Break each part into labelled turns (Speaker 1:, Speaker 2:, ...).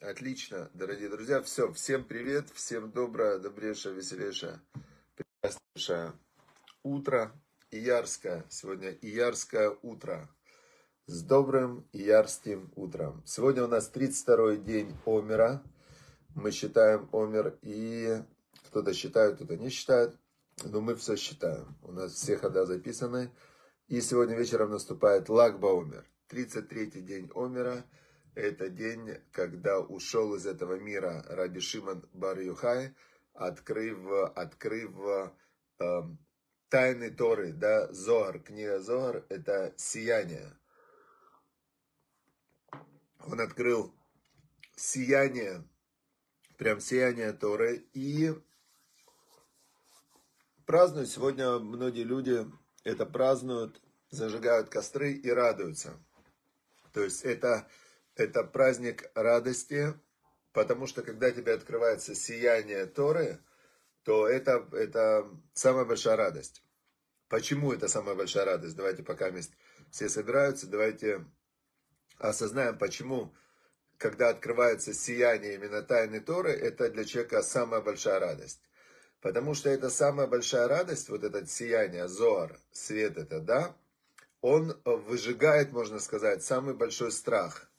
Speaker 1: Отлично, дорогие друзья. Все, всем привет, всем доброе, добрейшее, веселейшее, прекраснейшее утро. Иярское. Сегодня Иярское утро. С добрым Иярским утром. Сегодня у нас 32-й день Омера. Мы считаем Омер и кто-то считает, кто-то не считает. Но мы все считаем. У нас все хода записаны. И сегодня вечером наступает Лагба Омер. 33-й день Омера. Это день, когда ушел из этого мира Раби Шимон Бар открыв, открыв э, тайны Торы, да, Зоар, книга Зоар, это сияние. Он открыл сияние, прям сияние Торы, и празднуют сегодня многие люди это празднуют, зажигают костры и радуются. То есть это это праздник радости, потому что когда тебе открывается сияние Торы, то это, это самая большая радость. Почему это самая большая радость? Давайте пока все собираются, давайте осознаем, почему, когда открывается сияние именно тайны Торы, это для человека самая большая радость. Потому что это самая большая радость, вот это сияние, зоар, свет это, да, он выжигает, можно сказать, самый большой страх –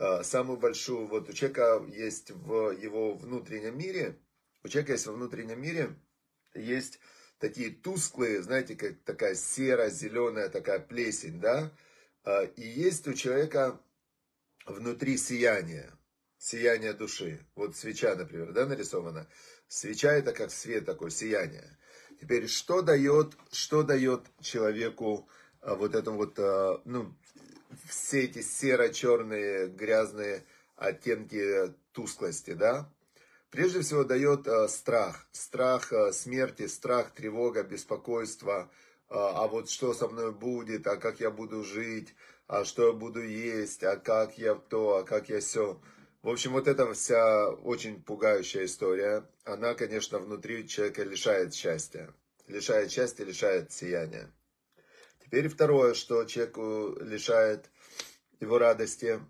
Speaker 1: Э, самую большую, вот у человека есть в его внутреннем мире, у человека есть во внутреннем мире, есть такие тусклые, знаете, как такая серо-зеленая такая плесень, да, э, и есть у человека внутри сияние, сияние души. Вот свеча, например, да, нарисована. Свеча это как свет такой, сияние. Теперь, что дает, что дает человеку э, вот этому вот, ну, все эти серо-черные грязные оттенки тусклости, да, прежде всего дает э, страх. Страх смерти, страх, тревога, беспокойство. А вот что со мной будет, а как я буду жить, а что я буду есть, а как я то, а как я все. В общем, вот эта вся очень пугающая история, она, конечно, внутри человека лишает счастья. Лишает счастья, лишает сияния. Теперь второе, что человеку лишает его радости,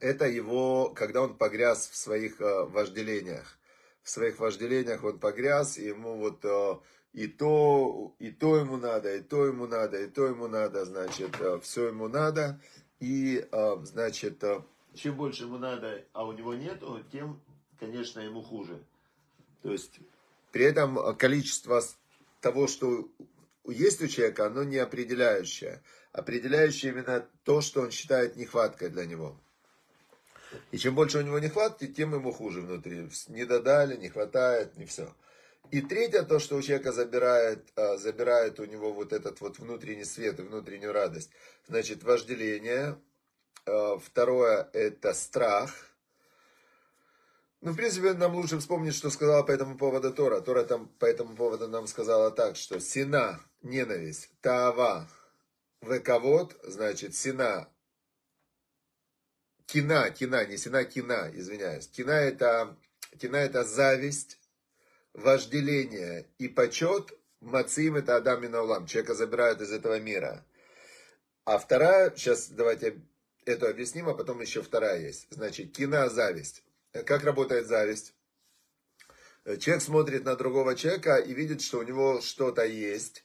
Speaker 1: это его, когда он погряз в своих э, вожделениях. В своих вожделениях он погряз, и ему вот э, и то, и то ему надо, и то ему надо, и то ему надо, значит, э, все ему надо. И, значит, чем больше ему надо, а у него нету, тем, конечно, ему хуже. То есть, при этом количество того, что есть у человека, оно не определяющее. Определяющее именно то, что он считает нехваткой для него. И чем больше у него нехватки, тем ему хуже внутри. Не додали, не хватает, не все. И третье, то, что у человека забирает, а, забирает у него вот этот вот внутренний свет и внутреннюю радость. Значит, вожделение. А, второе, это страх. Ну, в принципе, нам лучше вспомнить, что сказала по этому поводу Тора. Тора там по этому поводу нам сказала так, что сина, ненависть, таава, вековод, значит, сина, кина, кина, не сина, кина, извиняюсь. Кина это, кина это зависть, вожделение и почет. Мацим это Адам и Наулам. Человека забирают из этого мира. А вторая, сейчас давайте это объясним, а потом еще вторая есть. Значит, кина, зависть. Как работает зависть? Человек смотрит на другого человека и видит, что у него что-то есть.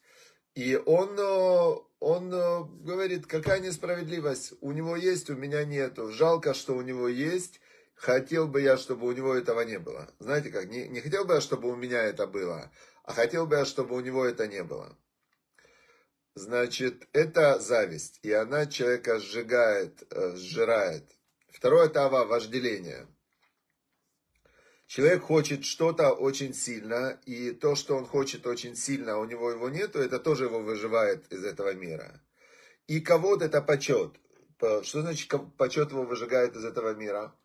Speaker 1: И он, э, он э, говорит, какая несправедливость. У него есть, у меня нету. Жалко, что у него есть. Хотел бы я, чтобы у него этого не было. Знаете как, не, не хотел бы я, чтобы у меня это было, а хотел бы я, чтобы у него это не было. Значит, это зависть, и она человека сжигает, э, сжирает. Второе это ава, вожделение. Человек хочет что-то очень сильно, и то, что он хочет очень сильно, а у него его нету, это тоже его выживает из этого мира. И кого-то это почет. Что значит почет его выжигает из этого мира?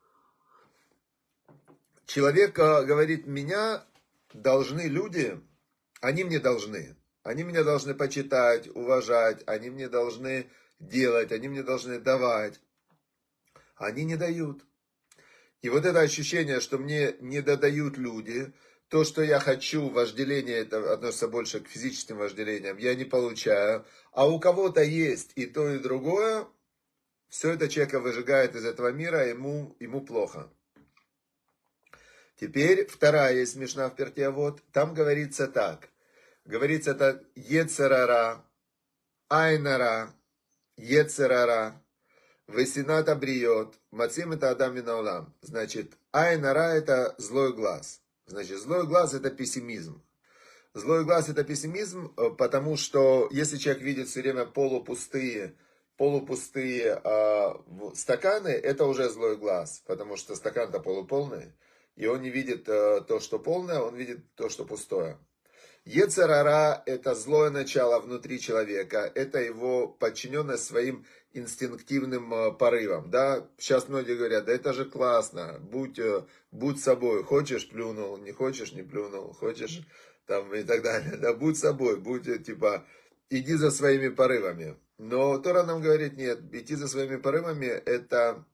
Speaker 1: Человек а, говорит, меня должны люди, они мне должны. Они меня должны почитать, уважать, они мне должны делать, они мне должны давать. Они не дают. И вот это ощущение, что мне не додают люди, то, что я хочу, вожделение, это относится больше к физическим вожделениям, я не получаю. А у кого-то есть и то, и другое, Все это человека выжигает из этого мира, ему, ему плохо. Теперь вторая есть Мишна в Пертиавод. Там говорится так. Говорится это Ецерара, Айнара, Ецерара, Весината бриет, Мацим это Адам Минаулам. Значит, Айнара это злой глаз. Значит, злой глаз это пессимизм. Злой глаз это пессимизм, э, потому что если человек видит все время полупустые полупустые э, стаканы, это уже злой глаз, потому что стакан-то полуполный, и он не видит э, то, что полное, он видит то, что пустое. Ецарара – это злое начало внутри человека, это его подчиненность своим инстинктивным э, порывам. Да? Сейчас многие говорят, да это же классно, будь, э, будь собой, хочешь – плюнул, не хочешь – не плюнул, хочешь – там и так далее. Да, будь собой, будь, э, типа, иди за своими порывами. Но Тора нам говорит, нет, идти за своими порывами, это,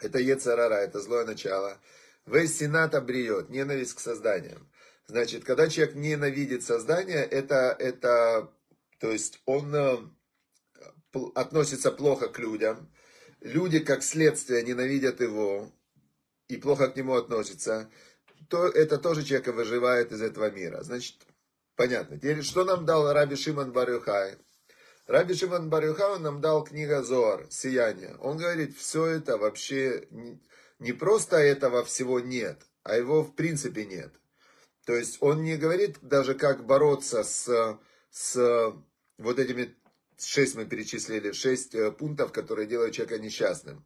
Speaker 1: это ецарара, это злое начало. Весь сената бриет, ненависть к созданиям. Значит, когда человек ненавидит создание, это, это то есть он э, относится плохо к людям. Люди, как следствие, ненавидят его и плохо к нему относятся. То это тоже человека выживает из этого мира. Значит, понятно. Теперь, что нам дал Раби Шимон Барюхай? Раби Шимон Барюхау нам дал книга Зоар, Сияние. Он говорит, все это вообще не просто этого всего нет, а его в принципе нет. То есть он не говорит даже как бороться с, с вот этими, шесть мы перечислили, шесть э, пунктов, которые делают человека несчастным.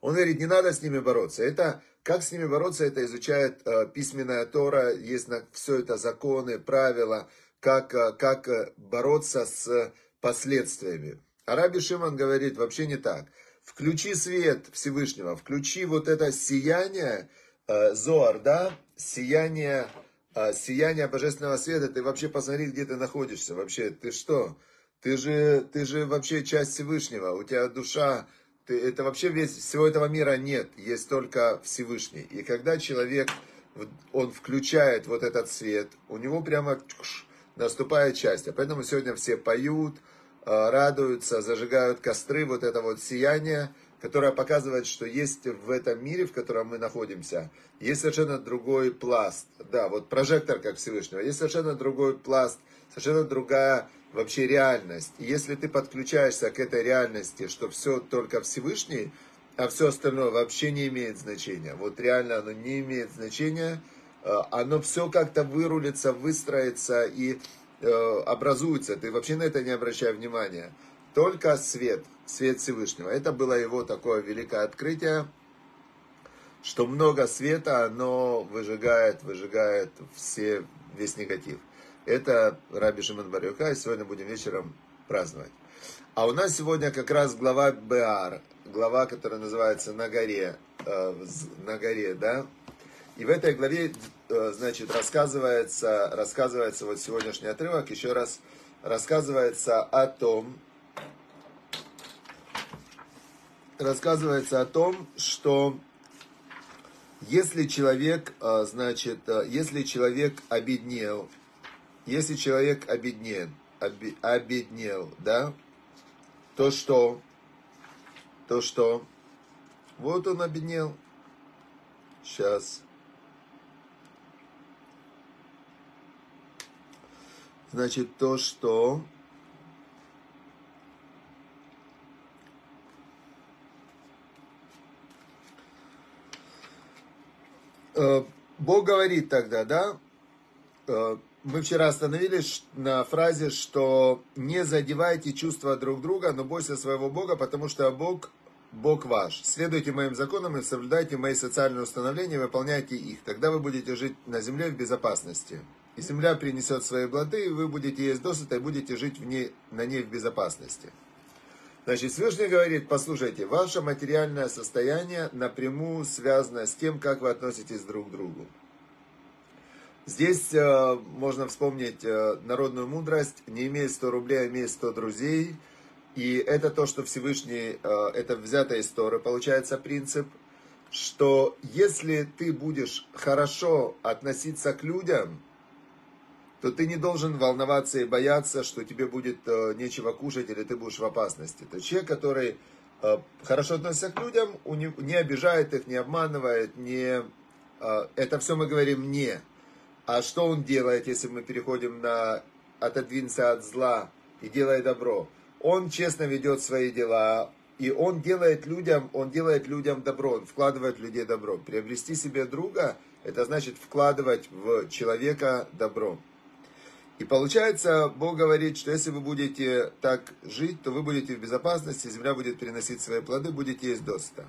Speaker 1: Он говорит, не надо с ними бороться. Это, как с ними бороться, это изучает э, письменная Тора, есть на все это законы, правила, как, э, как э, бороться с последствиями. Араби Шиман говорит, вообще не так. Включи свет Всевышнего, включи вот это сияние, э, Зоар, да, сияние, э, сияние божественного света, ты вообще посмотри, где ты находишься, вообще, ты что? Ты же, ты же вообще часть Всевышнего, у тебя душа, ты, это вообще весь, всего этого мира нет, есть только Всевышний. И когда человек, он включает вот этот свет, у него прямо наступает счастье. Поэтому сегодня все поют, э, радуются, зажигают костры, вот это вот сияние, которое показывает, что есть в этом мире, в котором мы находимся, есть совершенно другой пласт. Да, вот прожектор как Всевышнего, есть совершенно другой пласт, совершенно другая вообще реальность. И если ты подключаешься к этой реальности, что все только Всевышний, а все остальное вообще не имеет значения. Вот реально оно не имеет значения, Э, оно все как-то вырулится, выстроится и э, образуется. Ты вообще на это не обращай внимания. Только свет, свет Всевышнего. Это было его такое великое открытие, что много света, оно выжигает, выжигает все, весь негатив. Это Раби Шимон Барюка, и сегодня будем вечером праздновать. А у нас сегодня как раз глава Беар, глава, которая называется «На горе», э, «На горе», да, и в этой главе, э, значит, рассказывается, рассказывается вот сегодняшний отрывок, еще раз рассказывается о том, рассказывается о том, что если человек, э, значит, э, если человек обеднел, если человек обеднен, обеднел, да, то что, то что, вот он обеднел, сейчас, Значит, то, что Бог говорит тогда, да, э, мы вчера остановились на фразе, что не задевайте чувства друг друга, но бойся своего Бога, потому что Бог, Бог ваш. Следуйте моим законам и соблюдайте мои социальные установления, выполняйте их. Тогда вы будете жить на земле в безопасности и земля принесет свои плоды, и вы будете есть досыта, и будете жить в ней, на ней в безопасности. Значит, Всевышний говорит, послушайте, ваше материальное состояние напрямую связано с тем, как вы относитесь друг к другу. Здесь э, можно вспомнить э, народную мудрость, не имей 100 рублей, а имей 100 друзей. И это то, что Всевышний, э, это взятая из Торы, получается принцип, что если ты будешь хорошо относиться к людям, то ты не должен волноваться и бояться, что тебе будет э, нечего кушать или ты будешь в опасности. Это человек, который э, хорошо относится к людям, не обижает их, не обманывает, не... Э, это все мы говорим не. А что он делает, если мы переходим на отодвинься от зла и делай добро? Он честно ведет свои дела, и он делает людям, он делает людям добро, он вкладывает в людей добро. Приобрести себе друга, это значит вкладывать в человека добро. И получается, Бог говорит, что если вы будете так жить, то вы будете в безопасности, земля будет приносить свои плоды, будете есть досыта.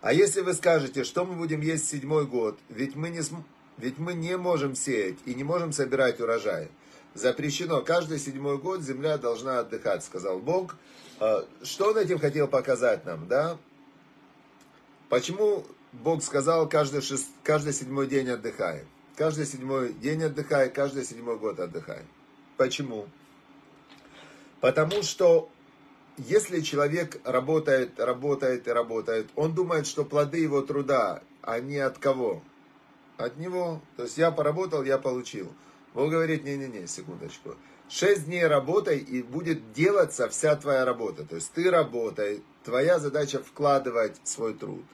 Speaker 1: А если вы скажете, что мы будем есть седьмой год, ведь мы не, ведь мы не можем сеять и не можем собирать урожай. Запрещено. Каждый седьмой год земля должна отдыхать, сказал Бог. А, что он этим хотел показать нам, да? Почему Бог сказал, каждый, шест... каждый седьмой день отдыхай? Каждый седьмой день отдыхай, каждый седьмой год отдыхай. Почему? Потому что если человек работает, работает и работает, он думает, что плоды его труда, они от кого? От него. То есть я поработал, я получил. Бог говорит, не-не-не, секундочку. Шесть дней работай, и будет делаться вся твоя работа. То есть ты работай, твоя задача вкладывать свой труд.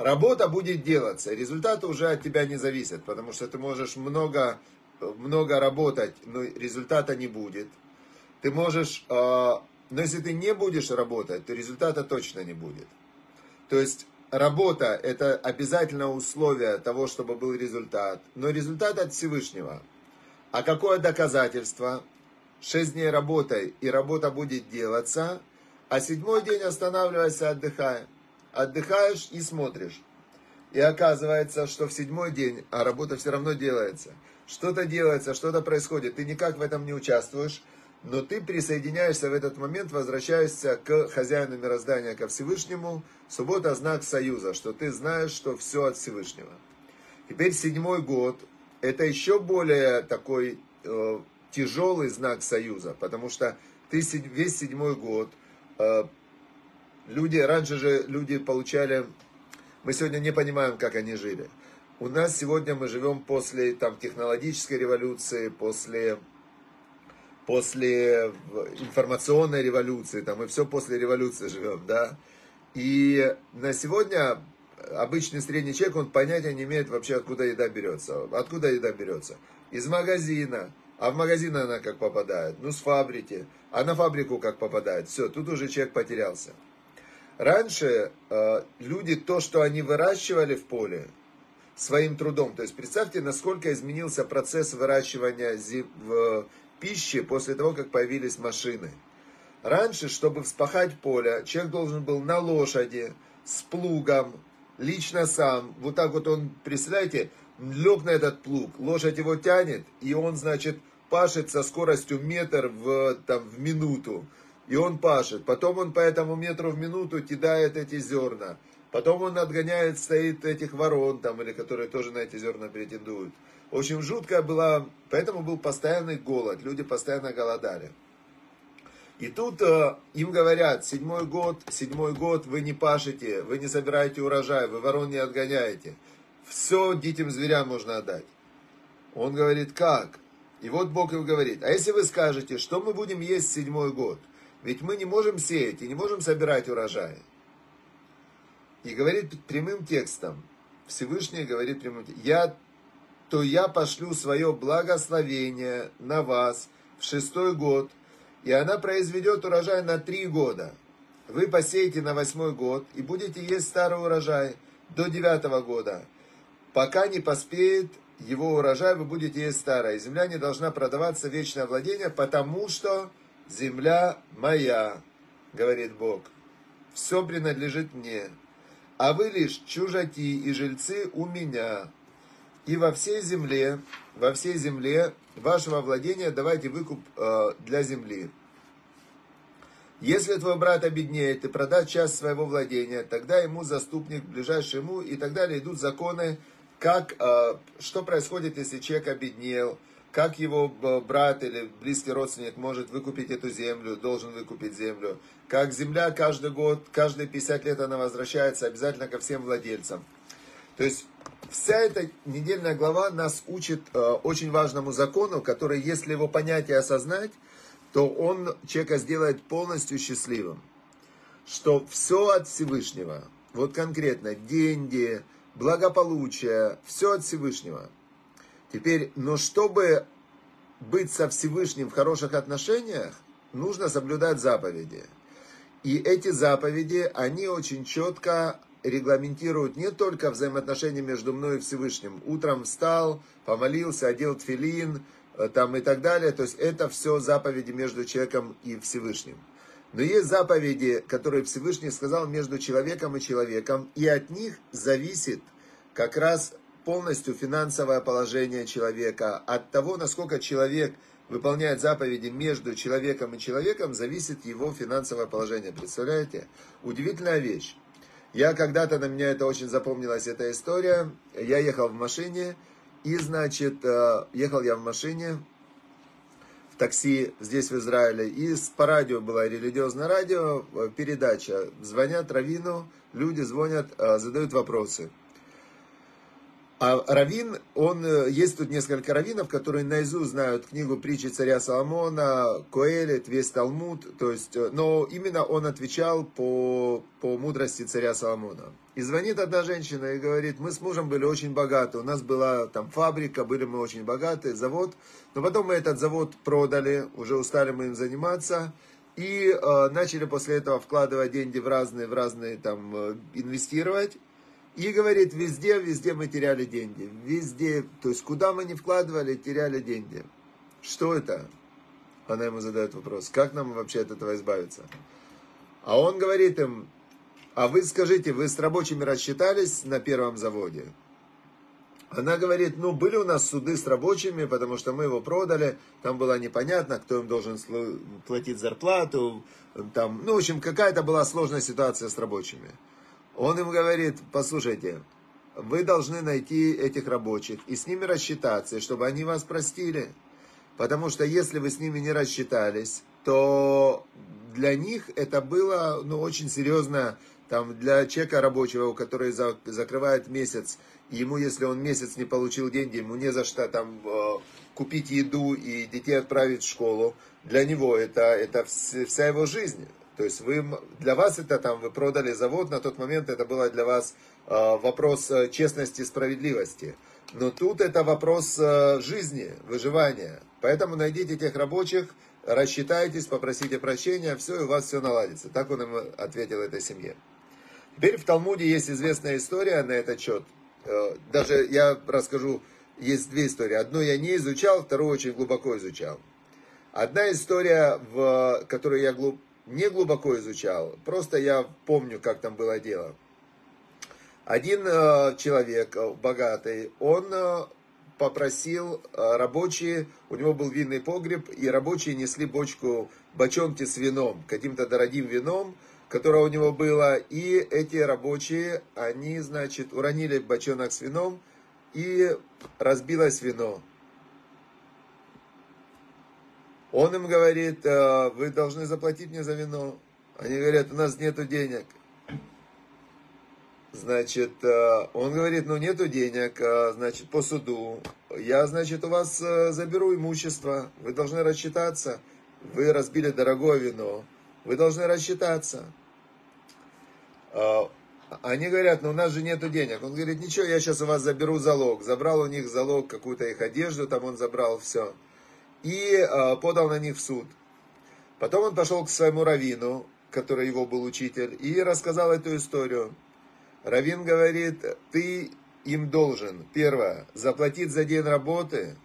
Speaker 1: Работа будет делаться, результаты уже от тебя не зависят, потому что ты можешь много, много работать, но результата не будет. Ты можешь, э, но если ты не будешь работать, то результата точно не будет. То есть работа – это обязательное условие того, чтобы был результат, но результат от Всевышнего. А какое доказательство? Шесть дней работай, и работа будет делаться, а седьмой день останавливайся, отдыхай отдыхаешь и смотришь. И оказывается, что в седьмой день, а работа все равно делается. Что-то делается, что-то происходит. Ты никак в этом не участвуешь, но ты присоединяешься в этот момент, возвращаешься к хозяину мироздания, ко Всевышнему. Суббота – знак союза, что ты знаешь, что все от Всевышнего. Теперь седьмой год – это еще более такой э, тяжелый знак союза, потому что ты весь седьмой год э, Люди, раньше же люди получали, мы сегодня не понимаем, как они жили. У нас сегодня мы живем после там, технологической революции, после, после информационной революции, там, мы все после революции живем, да. И на сегодня обычный средний человек, он понятия не имеет вообще, откуда еда берется. Откуда еда берется? Из магазина. А в магазин она как попадает? Ну, с фабрики. А на фабрику как попадает? Все, тут уже человек потерялся. Раньше э, люди то, что они выращивали в поле, своим трудом. То есть представьте, насколько изменился процесс выращивания в пищи после того, как появились машины. Раньше, чтобы вспахать поле, человек должен был на лошади, с плугом, лично сам. Вот так вот он, представляете, лег на этот плуг, лошадь его тянет, и он, значит, пашет со скоростью метр в, там, в минуту и он пашет. Потом он по этому метру в минуту кидает эти зерна. Потом он отгоняет, стоит этих ворон там, или которые тоже на эти зерна претендуют. В общем, жуткая была, поэтому был постоянный голод, люди постоянно голодали. И тут э, им говорят, седьмой год, седьмой год вы не пашете, вы не собираете урожай, вы ворон не отгоняете. Все диким зверям можно отдать. Он говорит, как? И вот Бог им говорит, а если вы скажете, что мы будем есть седьмой год? Ведь мы не можем сеять и не можем собирать урожай. И говорит прямым текстом, Всевышний говорит прямым текстом, я, то я пошлю свое благословение на вас в шестой год, и она произведет урожай на три года. Вы посеете на восьмой год и будете есть старый урожай до девятого года. Пока не поспеет его урожай, вы будете есть старое. Земля не должна продаваться вечное владение, потому что земля моя, говорит Бог, все принадлежит мне, а вы лишь чужаки и жильцы у меня. И во всей земле, во всей земле вашего владения давайте выкуп э, для земли. Если твой брат обеднеет и продаст часть своего владения, тогда ему заступник, ближайший ему и так далее идут законы, как, э, что происходит, если человек обеднел, как его брат или близкий родственник может выкупить эту землю, должен выкупить землю, как земля каждый год, каждые 50 лет она возвращается обязательно ко всем владельцам. То есть вся эта недельная глава нас учит э, очень важному закону, который, если его понять и осознать, то он человека сделает полностью счастливым. что все от Всевышнего. Вот конкретно деньги, благополучие, все от Всевышнего. Теперь, но чтобы быть со Всевышним в хороших отношениях, нужно соблюдать заповеди. И эти заповеди, они очень четко регламентируют не только взаимоотношения между мной и Всевышним. Утром встал, помолился, одел тфилин, э, там и так далее. То есть это все заповеди между человеком и Всевышним. Но есть заповеди, которые Всевышний сказал между человеком и человеком, и от них зависит как раз полностью финансовое положение человека. От того, насколько человек выполняет заповеди между человеком и человеком, зависит его финансовое положение. Представляете? Удивительная вещь. Я когда-то, на меня это очень запомнилась эта история. Я ехал в машине, и, значит, э, ехал я в машине, такси здесь, в Израиле, и по радио было религиозное радио, э, передача. Звонят Равину, люди звонят, э, задают вопросы. А Равин, он, э, есть тут несколько раввинов, которые наизусть знают книгу притчи царя Соломона, Коэлет, весь Талмуд, то есть, э, но именно он отвечал по, по мудрости царя Соломона. И звонит одна женщина и говорит, мы с мужем были очень богаты, у нас была там фабрика, были мы очень богаты, завод, но потом мы этот завод продали, уже устали мы им заниматься, и э, начали после этого вкладывать деньги в разные, в разные там, э, инвестировать, и говорит, везде, везде мы теряли деньги. Везде, то есть куда мы не вкладывали, теряли деньги. Что это? Она ему задает вопрос, как нам вообще от этого избавиться? А он говорит им, а вы скажите, вы с рабочими рассчитались на первом заводе? Она говорит, ну, были у нас суды с рабочими, потому что мы его продали, там было непонятно, кто им должен платить зарплату, там, ну, в общем, какая-то была сложная ситуация с рабочими. Он им говорит, послушайте, вы должны найти этих рабочих и с ними рассчитаться, чтобы они вас простили. Потому что если вы с ними не рассчитались, то для них это было ну, очень серьезно, там, для человека рабочего, который за, закрывает месяц, ему, если он месяц не получил деньги, ему не за что там э, купить еду и детей отправить в школу, для него это, это вся его жизнь. То есть вы, для вас это там, вы продали завод, на тот момент это было для вас э, вопрос э, честности и справедливости. Но тут это вопрос э, жизни, выживания. Поэтому найдите тех рабочих, рассчитайтесь, попросите прощения, все, и у вас все наладится. Так он им ответил этой семье. Теперь в Талмуде есть известная история на этот счет. Даже я расскажу, есть две истории. Одну я не изучал, вторую очень глубоко изучал. Одна история, в которую я глубоко не глубоко изучал, просто я помню, как там было дело. Один э, человек, э, богатый, он э, попросил рабочие, у него был винный погреб, и рабочие несли бочку, бочонки с вином, каким-то дорогим вином, которое у него было, и эти рабочие, они, значит, уронили бочонок с вином, и разбилось вино. Он им говорит, «Э, вы должны заплатить мне за вино. Они говорят, у нас нету денег. Значит, э, он говорит, ну нету денег, э, значит, по суду. Я, значит, у вас заберу имущество, вы должны рассчитаться. Вы разбили дорогое вино, вы должны рассчитаться. Они говорят, ну у нас же нету денег. Он говорит, ничего, я сейчас у вас заберу залог. Забрал у них залог, какую-то их одежду, там он забрал все и э, подал на них в суд. Потом он пошел к своему раввину, который его был учитель, и рассказал эту историю. Равин говорит, ты им должен, первое, заплатить за день работы,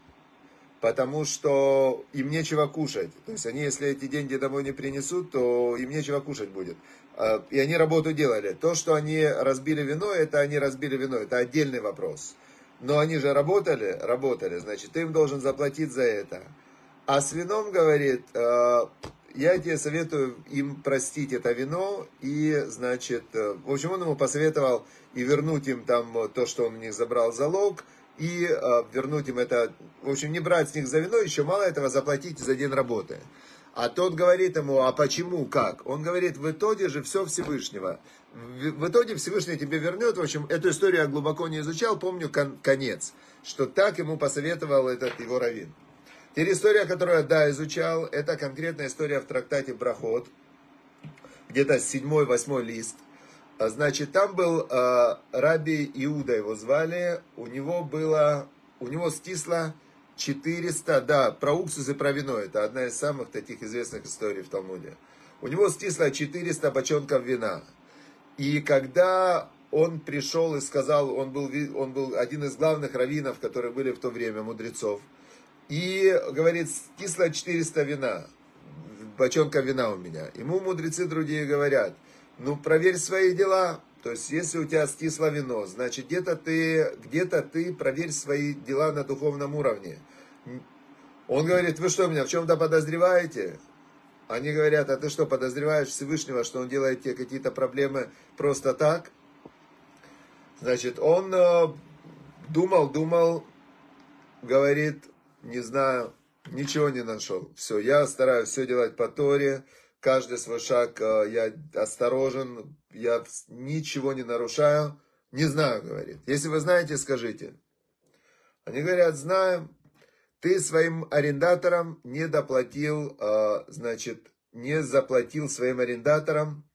Speaker 1: потому что им нечего кушать. То есть они, если эти деньги домой не принесут, то им нечего кушать будет. А, и они работу делали. То, что они разбили вино, это они разбили вино, это отдельный вопрос. Но они же работали, работали, значит, ты им должен заплатить за это. А с вином, говорит, «Э, я тебе советую им простить это вино и, значит, э, в общем, он ему посоветовал и вернуть им там то, что он у них забрал залог, и э, вернуть им это, в общем, не брать с них за вино, еще мало этого заплатить за день работы. А тот говорит ему, а почему, как? Он говорит, в итоге же все Всевышнего. В итоге Всевышний тебе вернет. В общем, эту историю я глубоко не изучал, помню кон- конец. Что так ему посоветовал этот его раввин. Теперь история, которую я, да, изучал, это конкретная история в трактате Брахот, где-то седьмой-восьмой лист. А, значит, там был э, Раби Иуда, его звали, у него было, у него стисло 400, да, про уксус и про вино, это одна из самых таких известных историй в Талмуде. У него стисло 400 бочонков вина. И когда он пришел и сказал, он был, он был один из главных раввинов, которые были в то время, мудрецов, и говорит, стисло 400 вина, бочонка вина у меня. Ему мудрецы другие говорят, ну проверь свои дела, то есть, если у тебя стисло вино, значит, где-то ты, где-то ты проверь свои дела на духовном уровне. Он говорит, вы что, меня в чем-то подозреваете? Они говорят, а ты что, подозреваешь Всевышнего, что он делает тебе какие-то проблемы просто так? Значит, он э, думал, думал, говорит, не знаю, ничего не нашел. Все, я стараюсь все делать по Торе, каждый свой шаг э, я осторожен, я ничего не нарушаю. Не знаю, говорит. Если вы знаете, скажите. Они говорят, знаем. Ты своим арендаторам не доплатил, э, значит, не заплатил своим арендаторам,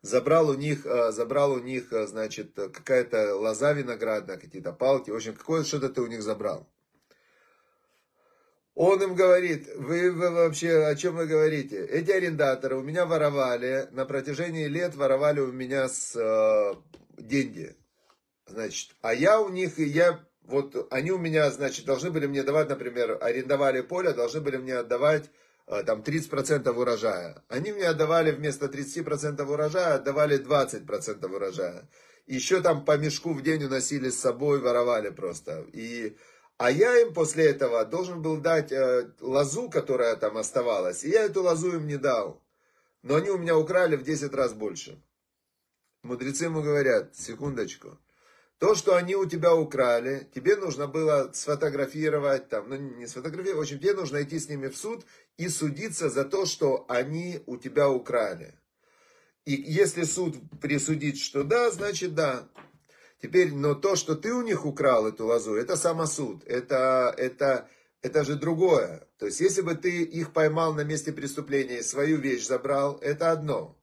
Speaker 1: забрал у них, э, забрал у них, значит, какая-то лоза виноградная, какие-то палки, в общем, какое что-то ты у них забрал. Он им говорит, вы, вы вообще о чем вы говорите? Эти арендаторы у меня воровали, на протяжении лет воровали у меня с, э, деньги. Значит, а я у них, я, вот они у меня, значит, должны были мне давать, например, арендовали поле, должны были мне отдавать э, там 30% урожая. Они мне отдавали вместо 30% урожая, отдавали 20% урожая. Еще там по мешку в день уносили с собой, воровали просто. И а я им после этого должен был дать э, лозу, которая там оставалась. И я эту лозу им не дал. Но они у меня украли в 10 раз больше. Мудрецы ему говорят, секундочку. То, что они у тебя украли, тебе нужно было сфотографировать, там, ну не сфотографировать, в общем, тебе нужно идти с ними в суд и судиться за то, что они у тебя украли. И если суд присудит, что да, значит да. Теперь, но то, что ты у них украл эту лозу, это самосуд, это, это, это же другое. То есть, если бы ты их поймал на месте преступления и свою вещь забрал, это одно.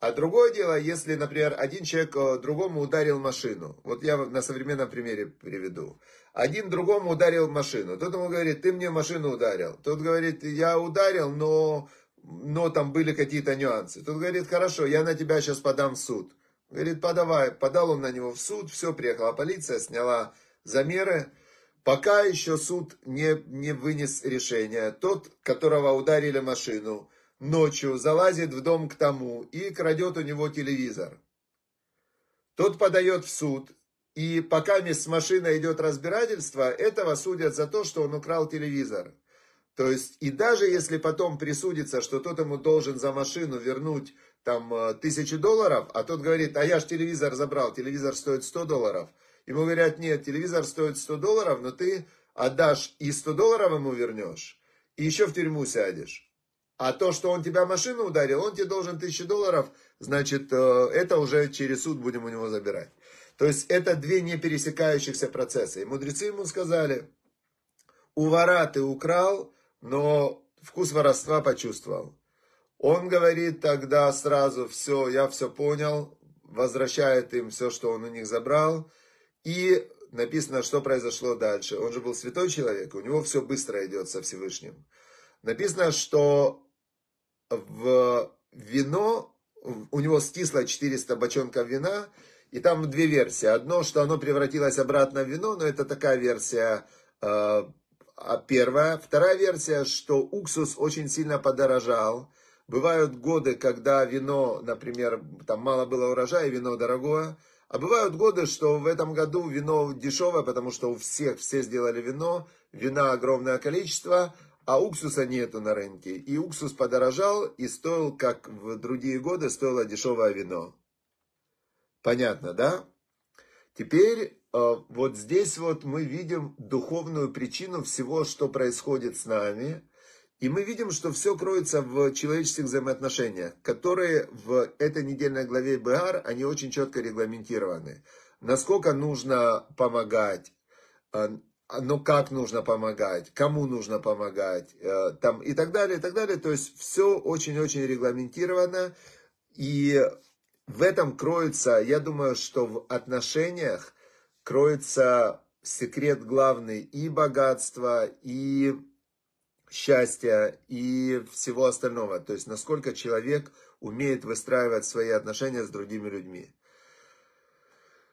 Speaker 1: А другое дело, если, например, один человек э, другому ударил машину. Вот я на современном примере приведу. Один другому ударил машину. Тот ему говорит, ты мне машину ударил. Тот говорит, я ударил, но, но там были какие-то нюансы. Тот говорит, хорошо, я на тебя сейчас подам в суд. Говорит, подавай. Подал он на него в суд, все, приехала полиция, сняла замеры. Пока еще суд не, не вынес решение. Тот, которого ударили машину, ночью залазит в дом к тому и крадет у него телевизор. Тот подает в суд, и пока с машиной идет разбирательство, этого судят за то, что он украл телевизор. То есть, и даже если потом присудится, что тот ему должен за машину вернуть там э, тысячу долларов, а тот говорит, а я ж телевизор забрал, телевизор стоит 100 долларов. Ему говорят, нет, телевизор стоит 100 долларов, но ты отдашь и 100 долларов ему вернешь, и еще в тюрьму сядешь. А то, что он тебя машину ударил, он тебе должен тысячу долларов, значит, э, это уже через суд будем у него забирать. То есть это две не пересекающихся процесса. И мудрецы ему сказали, у вора ты украл, но вкус воровства почувствовал. Он говорит тогда сразу, все, я все понял, возвращает им все, что он у них забрал. И написано, что произошло дальше. Он же был святой человек, у него все быстро идет со Всевышним. Написано, что в вино, у него стисло 400 бочонков вина, и там две версии. Одно, что оно превратилось обратно в вино, но это такая версия э, первая. Вторая версия, что уксус очень сильно подорожал, Бывают годы, когда вино, например, там мало было урожая, вино дорогое. А бывают годы, что в этом году вино дешевое, потому что у всех все сделали вино, вина огромное количество, а уксуса нету на рынке. И уксус подорожал и стоил, как в другие годы, стоило дешевое вино. Понятно, да? Теперь э, вот здесь вот мы видим духовную причину всего, что происходит с нами – и мы видим, что все кроется в человеческих взаимоотношениях, которые в этой недельной главе БАР, они очень четко регламентированы. Насколько нужно помогать, а, но как нужно помогать, кому нужно помогать, э, там, и так далее, и так далее. То есть все очень-очень регламентировано. И в этом кроется, я думаю, что в отношениях кроется секрет главный и богатства, и счастья, и всего остального. То есть, насколько человек умеет выстраивать свои отношения с другими людьми.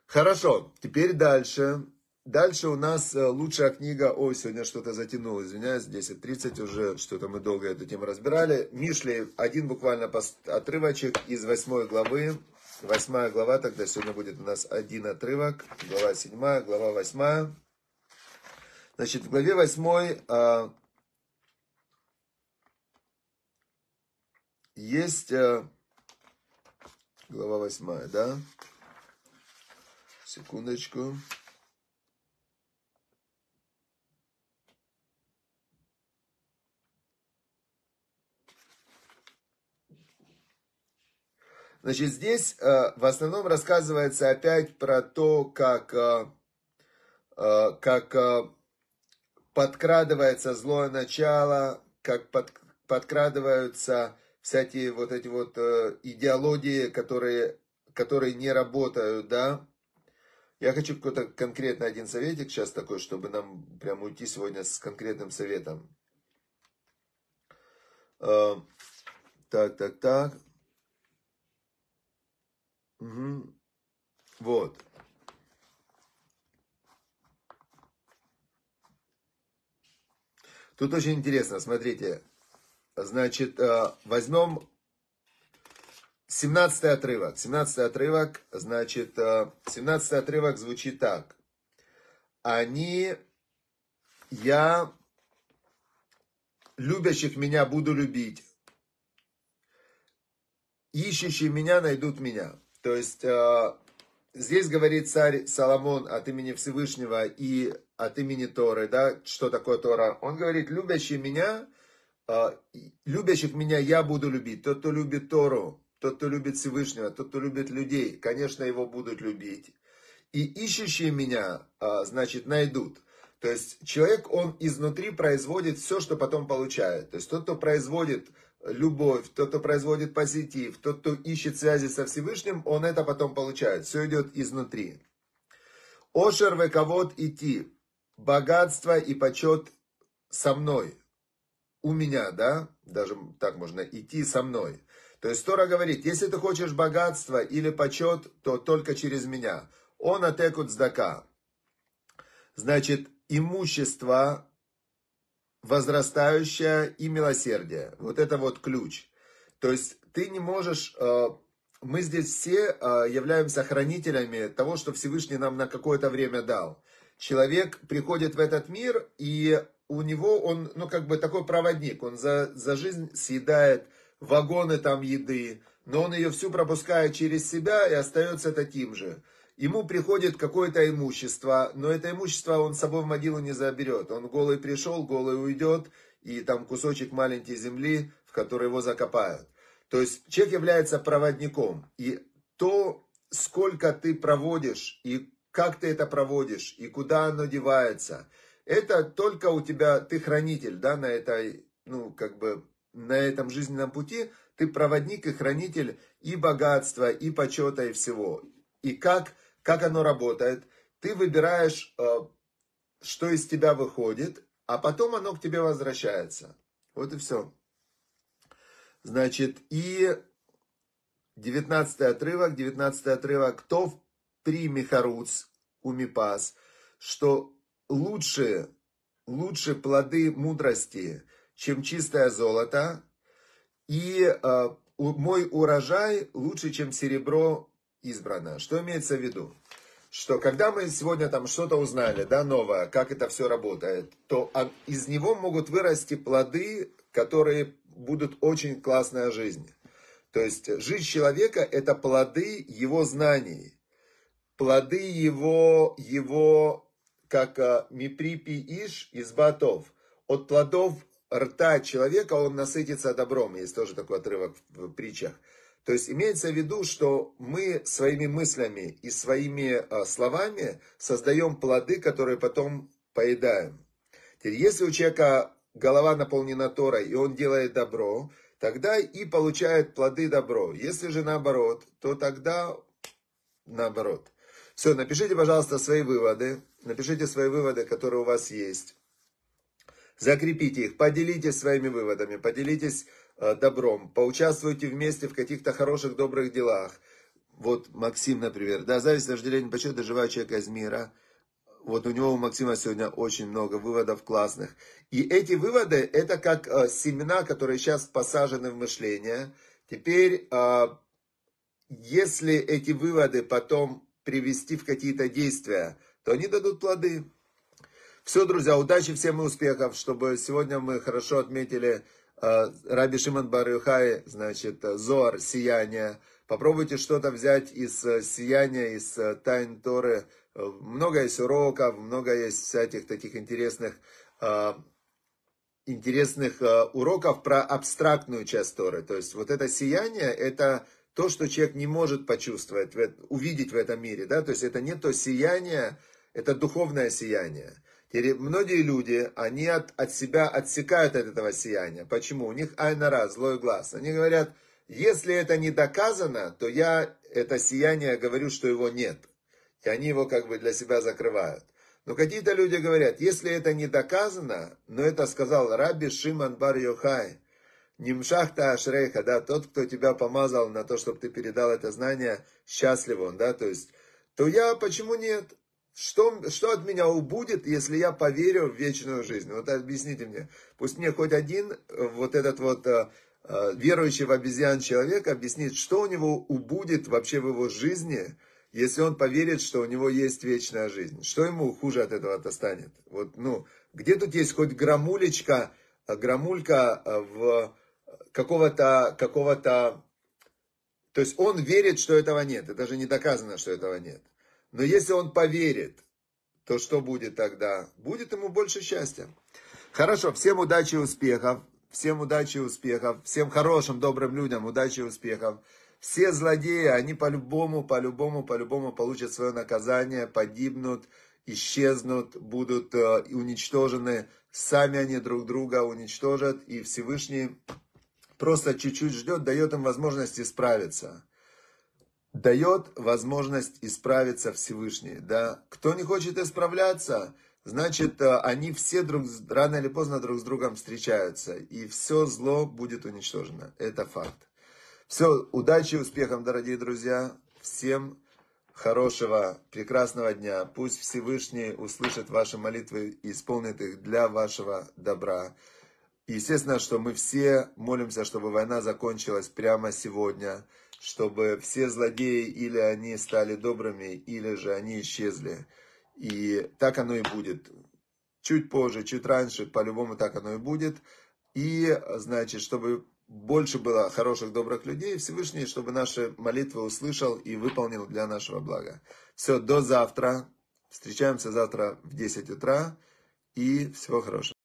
Speaker 1: Хорошо, теперь дальше. Дальше у нас э, лучшая книга, ой, сегодня что-то затянул, извиняюсь, 10.30 уже, что-то мы долго эту тему разбирали. Мишли, один буквально отрывочек из 8 главы. Восьмая глава, тогда сегодня будет у нас один отрывок. Глава 7, глава 8. Значит, в главе 8 есть а, глава 8, да? Секундочку. Значит, здесь э, в основном рассказывается опять про то, как, э, э, как э, подкрадывается злое начало, как под, подкрадываются всякие вот эти вот э, идеологии, которые, которые не работают, да. Я хочу какой-то конкретный один советик сейчас такой, чтобы нам прям уйти сегодня с конкретным советом. Э, так, так, так. Угу. Вот. Тут очень интересно, смотрите. Значит, э, возьмем 17 отрывок. 17 отрывок, значит, 17 э, отрывок звучит так. Они, я, любящих меня буду любить, ищущие меня найдут меня. То есть э, здесь говорит царь Соломон от имени Всевышнего и от имени Торы, да, что такое Тора. Он говорит, любящий меня, любящих меня я буду любить. Тот, кто любит Тору, тот, кто любит Всевышнего, тот, кто любит людей, конечно, его будут любить. И ищущие меня, э, значит, найдут. То есть человек, он изнутри производит все, что потом получает. То есть тот, кто производит любовь, тот, кто производит позитив, тот, кто ищет связи со Всевышним, он это потом получает. Все идет изнутри. Ошер вековод идти. Богатство и почет со мной. У меня, да? Даже так можно. Идти со мной. То есть Тора говорит, если ты хочешь богатство или почет, то только через меня. Он атекут сдака. Значит, имущество возрастающее и милосердие. Вот это вот ключ. То есть ты не можешь... Э, мы здесь все э, являемся хранителями того, что Всевышний нам на какое-то время дал. Человек приходит в этот мир, и у него он, ну, как бы такой проводник. Он за, за жизнь съедает вагоны там еды, но он ее всю пропускает через себя и остается таким же. Ему приходит какое-то имущество, но это имущество он с собой в могилу не заберет. Он голый пришел, голый уйдет, и там кусочек маленькой земли, в который его закопают. То есть человек является проводником. И то, сколько ты проводишь, и как ты это проводишь, и куда оно девается, это только у тебя, ты хранитель, да, на этой, ну, как бы, на этом жизненном пути, ты проводник и хранитель и богатства, и почета, и всего. И как как оно работает. Ты выбираешь, э, что из тебя выходит, а потом оно к тебе возвращается. Вот и все. Значит, и 19 отрывок, 19 отрывок, кто в при Михаруц, умипас, что лучше, лучше плоды мудрости, чем чистое золото, и э, мой урожай лучше, чем серебро избрано. Что имеется в виду? Что когда мы сегодня там что-то узнали, да, новое, как это все работает, то из него могут вырасти плоды, которые будут очень классная жизнь. То есть жизнь человека это плоды его знаний, плоды его, его как а, миприпи иш из батов. От плодов рта человека он насытится добром. Есть тоже такой отрывок в притчах. То есть имеется в виду, что мы своими мыслями и своими а, словами создаем плоды, которые потом поедаем. Теперь, если у человека голова наполнена Торой, и он делает добро, тогда и получает плоды добро. Если же наоборот, то тогда наоборот. Все, напишите, пожалуйста, свои выводы. Напишите свои выводы, которые у вас есть. Закрепите их, поделитесь своими выводами, поделитесь э, добром, поучаствуйте вместе в каких-то хороших, добрых делах. Вот Максим, например, да, зависть, вожделение, почет доживает человека из мира. Вот у него, у Максима сегодня очень много выводов классных. И эти выводы, это как э, семена, которые сейчас посажены в мышление. Теперь, э, если эти выводы потом привести в какие-то действия, то они дадут плоды. Все, друзья, удачи всем и успехов, чтобы сегодня мы хорошо отметили э, Раби Шимон Барюхай, значит, Зоар, сияние. Попробуйте что-то взять из э, сияния, из э, тайн Торы. Много есть уроков, много есть всяких таких интересных, э, интересных э, уроков про абстрактную часть Торы. То есть вот это сияние, это то, что человек не может почувствовать, увидеть в этом мире. Да? То есть это не то сияние, это духовное сияние. Многие люди, они от, от себя отсекают от этого сияния. Почему? У них айнара, злой глаз. Они говорят, если это не доказано, то я это сияние говорю, что его нет. И они его как бы для себя закрывают. Но какие-то люди говорят, если это не доказано, но это сказал Раби Шиман Бар Йохай, Нимшахта Ашрейха, да, тот, кто тебя помазал на то, чтобы ты передал это знание, счастлив он, да, то есть, то я почему нет? Что, что от меня убудет, если я поверю в вечную жизнь? Вот объясните мне. Пусть мне хоть один э, вот этот вот э, э, верующий в обезьян человек объяснит, что у него убудет вообще в его жизни, если он поверит, что у него есть вечная жизнь. Что ему хуже от этого-то станет? Вот, ну, где тут есть хоть грамулечка, грамулька в какого-то, какого-то... То есть он верит, что этого нет. Это же не доказано, что этого нет. Но если он поверит, то что будет тогда? Будет ему больше счастья. Хорошо, всем удачи и успехов. Всем удачи и успехов. Всем хорошим, добрым людям удачи и успехов. Все злодеи, они по-любому, по-любому, по-любому получат свое наказание, погибнут, исчезнут, будут э, уничтожены. Сами они друг друга уничтожат. И Всевышний просто чуть-чуть ждет, дает им возможность исправиться дает возможность исправиться Всевышний. Да? Кто не хочет исправляться, значит, э, они все друг, рано или поздно друг с другом встречаются. И все зло будет уничтожено. Это факт. Все, удачи, успехов, дорогие друзья. Всем хорошего, прекрасного дня. Пусть Всевышний услышит ваши молитвы и исполнит их для вашего добра. Естественно, что мы все молимся, чтобы война закончилась прямо сегодня чтобы все злодеи или они стали добрыми, или же они исчезли. И так оно и будет. Чуть позже, чуть раньше, по-любому так оно и будет. И, значит, чтобы больше было хороших, добрых людей, Всевышний, чтобы наши молитвы услышал и выполнил для нашего блага. Все, до завтра. Встречаемся завтра в 10 утра. И всего хорошего.